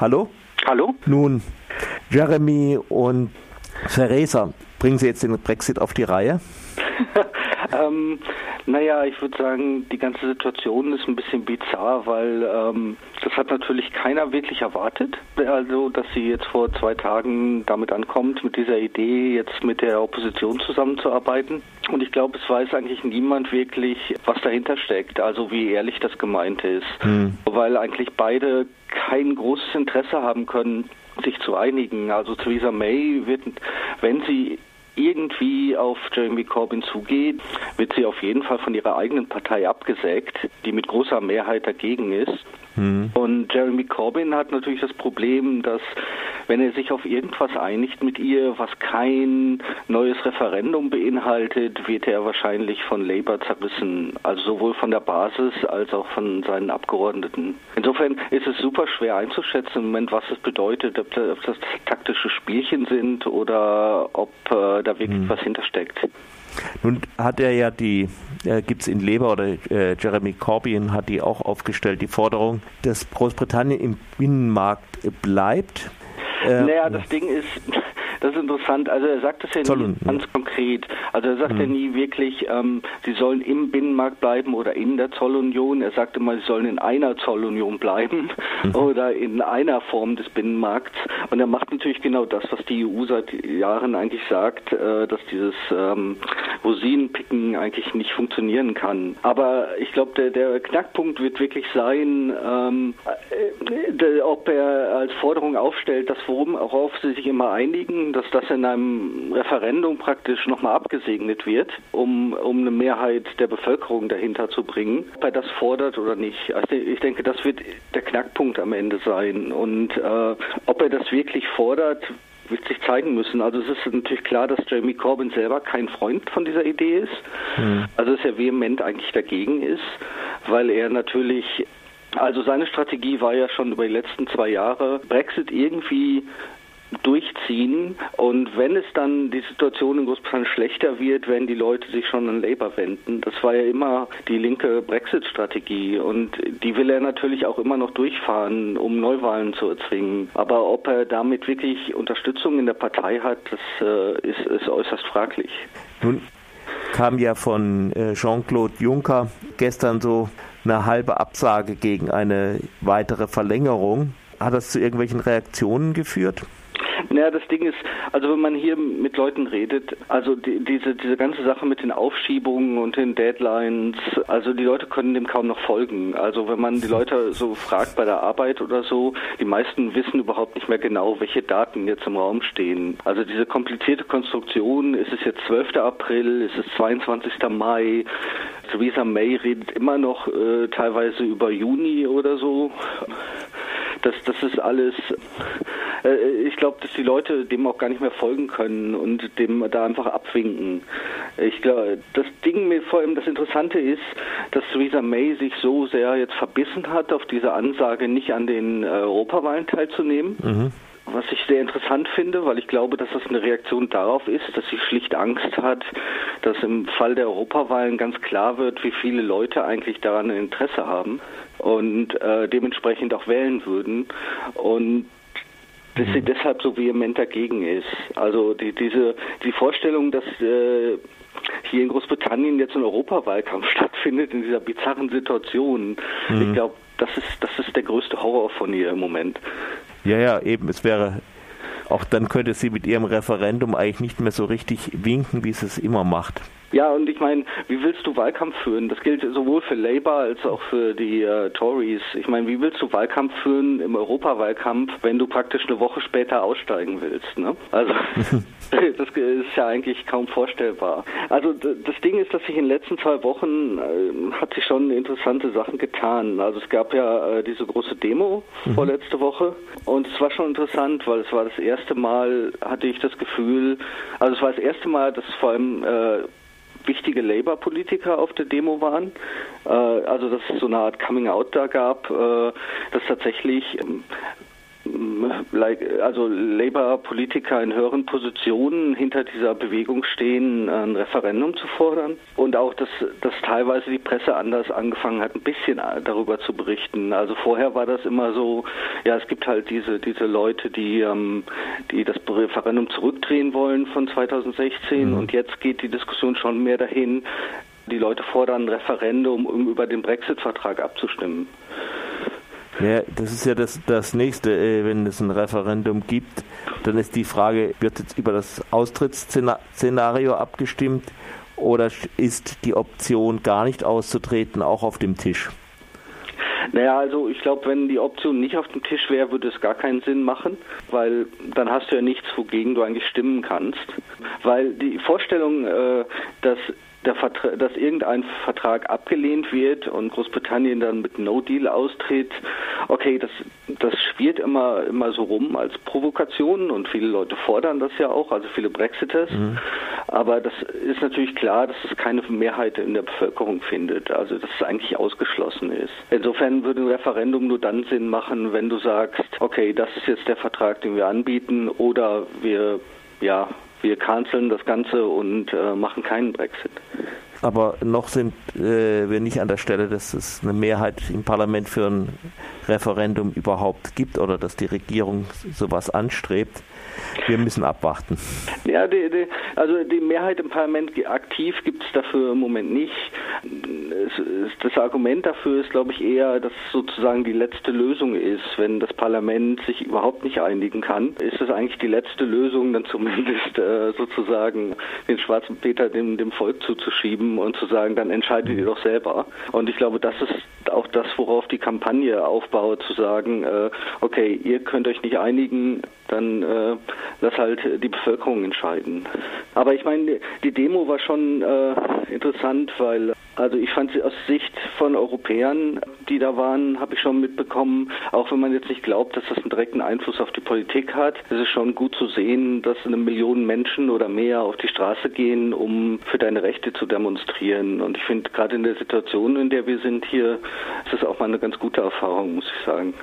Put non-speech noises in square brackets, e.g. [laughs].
Hallo? Hallo? Nun, Jeremy und Theresa, bringen Sie jetzt den Brexit auf die Reihe? [laughs] ähm, naja, ich würde sagen, die ganze Situation ist ein bisschen bizarr, weil ähm, das hat natürlich keiner wirklich erwartet. Also, dass sie jetzt vor zwei Tagen damit ankommt, mit dieser Idee, jetzt mit der Opposition zusammenzuarbeiten. Und ich glaube, es weiß eigentlich niemand wirklich, was dahinter steckt, also wie ehrlich das gemeint ist. Hm. Weil eigentlich beide kein großes Interesse haben können, sich zu einigen. Also Theresa May wird, wenn sie irgendwie auf Jeremy Corbyn zugeht, wird sie auf jeden Fall von ihrer eigenen Partei abgesägt, die mit großer Mehrheit dagegen ist. Mhm. Und Jeremy Corbyn hat natürlich das Problem, dass wenn er sich auf irgendwas einigt mit ihr, was kein neues Referendum beinhaltet, wird er wahrscheinlich von Labour zerrissen, also sowohl von der Basis als auch von seinen Abgeordneten. Insofern ist es super schwer einzuschätzen im Moment, was es bedeutet, ob das, taktische Spielchen sind oder ob äh, da wirklich mhm. was hintersteckt. Nun hat er ja die, äh, gibt es in Labour oder äh, Jeremy Corbyn hat die auch aufgestellt, die Forderung, dass Großbritannien im Binnenmarkt bleibt. Äh, naja, das Ding ist, das ist interessant. Also er sagt es ja nie ganz ja. konkret. Also er sagt mhm. ja nie wirklich, ähm, sie sollen im Binnenmarkt bleiben oder in der Zollunion. Er sagte mal, sie sollen in einer Zollunion bleiben mhm. [laughs] oder in einer Form des Binnenmarkts. Und er macht natürlich genau das, was die EU seit Jahren eigentlich sagt, äh, dass dieses ähm, Rosinenpicken eigentlich nicht funktionieren kann. Aber ich glaube, der, der Knackpunkt wird wirklich sein, ähm, äh, ob er als Forderung aufstellt, dass worauf sie sich immer einigen, dass das in einem Referendum praktisch nochmal abgesegnet wird, um, um eine Mehrheit der Bevölkerung dahinter zu bringen, ob er das fordert oder nicht. Also ich denke, das wird der Knackpunkt am Ende sein. Und äh, ob er das wirklich fordert, wird sich zeigen müssen. Also es ist natürlich klar, dass Jeremy Corbyn selber kein Freund von dieser Idee ist. Mhm. Also dass er vehement eigentlich dagegen ist, weil er natürlich also seine Strategie war ja schon über die letzten zwei Jahre, Brexit irgendwie durchziehen und wenn es dann die Situation in Großbritannien schlechter wird, werden die Leute sich schon an Labour wenden. Das war ja immer die linke Brexit-Strategie und die will er natürlich auch immer noch durchfahren, um Neuwahlen zu erzwingen. Aber ob er damit wirklich Unterstützung in der Partei hat, das äh, ist, ist äußerst fraglich. Nun kam ja von äh, Jean-Claude Juncker gestern so eine halbe Absage gegen eine weitere Verlängerung. Hat das zu irgendwelchen Reaktionen geführt? Naja, das Ding ist, also wenn man hier mit Leuten redet, also die, diese, diese ganze Sache mit den Aufschiebungen und den Deadlines, also die Leute können dem kaum noch folgen. Also wenn man die Leute so fragt bei der Arbeit oder so, die meisten wissen überhaupt nicht mehr genau, welche Daten jetzt im Raum stehen. Also diese komplizierte Konstruktion, ist es jetzt 12. April, ist es 22. Mai, Theresa May redet immer noch äh, teilweise über Juni oder so. Das, das ist alles, ich glaube, dass die Leute dem auch gar nicht mehr folgen können und dem da einfach abwinken. Ich glaube, das Ding, vor allem das Interessante ist, dass Theresa May sich so sehr jetzt verbissen hat, auf diese Ansage nicht an den äh, Europawahlen teilzunehmen. Mhm was ich sehr interessant finde, weil ich glaube, dass das eine Reaktion darauf ist, dass sie schlicht Angst hat, dass im Fall der Europawahlen ganz klar wird, wie viele Leute eigentlich daran ein Interesse haben und äh, dementsprechend auch wählen würden. Und dass sie mhm. deshalb so vehement dagegen ist. Also die, diese die Vorstellung, dass äh, hier in Großbritannien jetzt ein Europawahlkampf [laughs] stattfindet in dieser bizarren Situation, mhm. ich glaube, das ist das ist der größte Horror von ihr im Moment. Ja, ja, eben. Es wäre auch dann könnte sie mit ihrem Referendum eigentlich nicht mehr so richtig winken, wie sie es immer macht. Ja, und ich meine, wie willst du Wahlkampf führen? Das gilt sowohl für Labour als auch für die äh, Tories. Ich meine, wie willst du Wahlkampf führen im Europawahlkampf, wenn du praktisch eine Woche später aussteigen willst? Ne? Also [laughs] [laughs] das ist ja eigentlich kaum vorstellbar. Also das Ding ist, dass sich in den letzten zwei Wochen äh, hat sich schon interessante Sachen getan. Also es gab ja äh, diese große Demo mhm. vorletzte Woche und es war schon interessant, weil es war das erste Mal, hatte ich das Gefühl, also es war das erste Mal, dass vor allem äh, wichtige Labour-Politiker auf der Demo waren. Äh, also dass es so eine Art Coming-out da gab, äh, dass tatsächlich ähm, also Labour-Politiker in höheren Positionen hinter dieser Bewegung stehen, ein Referendum zu fordern. Und auch, dass, dass teilweise die Presse anders angefangen hat, ein bisschen darüber zu berichten. Also vorher war das immer so, ja, es gibt halt diese, diese Leute, die, ähm, die das Referendum zurückdrehen wollen von 2016 mhm. und jetzt geht die Diskussion schon mehr dahin, die Leute fordern ein Referendum, um über den Brexit-Vertrag abzustimmen. Ja, das ist ja das, das nächste, äh, wenn es ein Referendum gibt, dann ist die Frage, wird jetzt über das Austrittsszenario abgestimmt oder ist die Option gar nicht auszutreten auch auf dem Tisch? Naja, also ich glaube, wenn die Option nicht auf dem Tisch wäre, würde es gar keinen Sinn machen, weil dann hast du ja nichts, wogegen du eigentlich stimmen kannst. Weil die Vorstellung, äh, dass dass irgendein Vertrag abgelehnt wird und Großbritannien dann mit No Deal austritt, okay, das, das schwirrt immer, immer so rum als Provokation und viele Leute fordern das ja auch, also viele Brexiters. Mhm. Aber das ist natürlich klar, dass es keine Mehrheit in der Bevölkerung findet, also dass es eigentlich ausgeschlossen ist. Insofern würde ein Referendum nur dann Sinn machen, wenn du sagst, okay, das ist jetzt der Vertrag, den wir anbieten oder wir ja, wir canceln das Ganze und äh, machen keinen Brexit. Aber noch sind äh, wir nicht an der Stelle, dass es eine Mehrheit im Parlament für ein Referendum überhaupt gibt oder dass die Regierung sowas anstrebt. Wir müssen abwarten. Ja, die, die, also die Mehrheit im Parlament aktiv gibt es dafür im Moment nicht. Das Argument dafür ist, glaube ich, eher, dass sozusagen die letzte Lösung ist. Wenn das Parlament sich überhaupt nicht einigen kann, ist es eigentlich die letzte Lösung, dann zumindest äh, sozusagen den schwarzen Peter dem, dem Volk zuzuschieben und zu sagen, dann entscheidet ihr doch selber. Und ich glaube, das ist auch das, worauf die Kampagne aufbaut, zu sagen, äh, okay, ihr könnt euch nicht einigen, dann äh, lass halt die Bevölkerung entscheiden. Aber ich meine, die Demo war schon äh, interessant, weil also ich fand sie aus Sicht von Europäern, die da waren, habe ich schon mitbekommen, auch wenn man jetzt nicht glaubt, dass das einen direkten Einfluss auf die Politik hat, ist es schon gut zu sehen, dass eine Million Menschen oder mehr auf die Straße gehen, um für deine Rechte zu demonstrieren. Und ich finde, gerade in der Situation, in der wir sind hier, ist es auch mal eine ganz gute Erfahrung, muss ich sagen.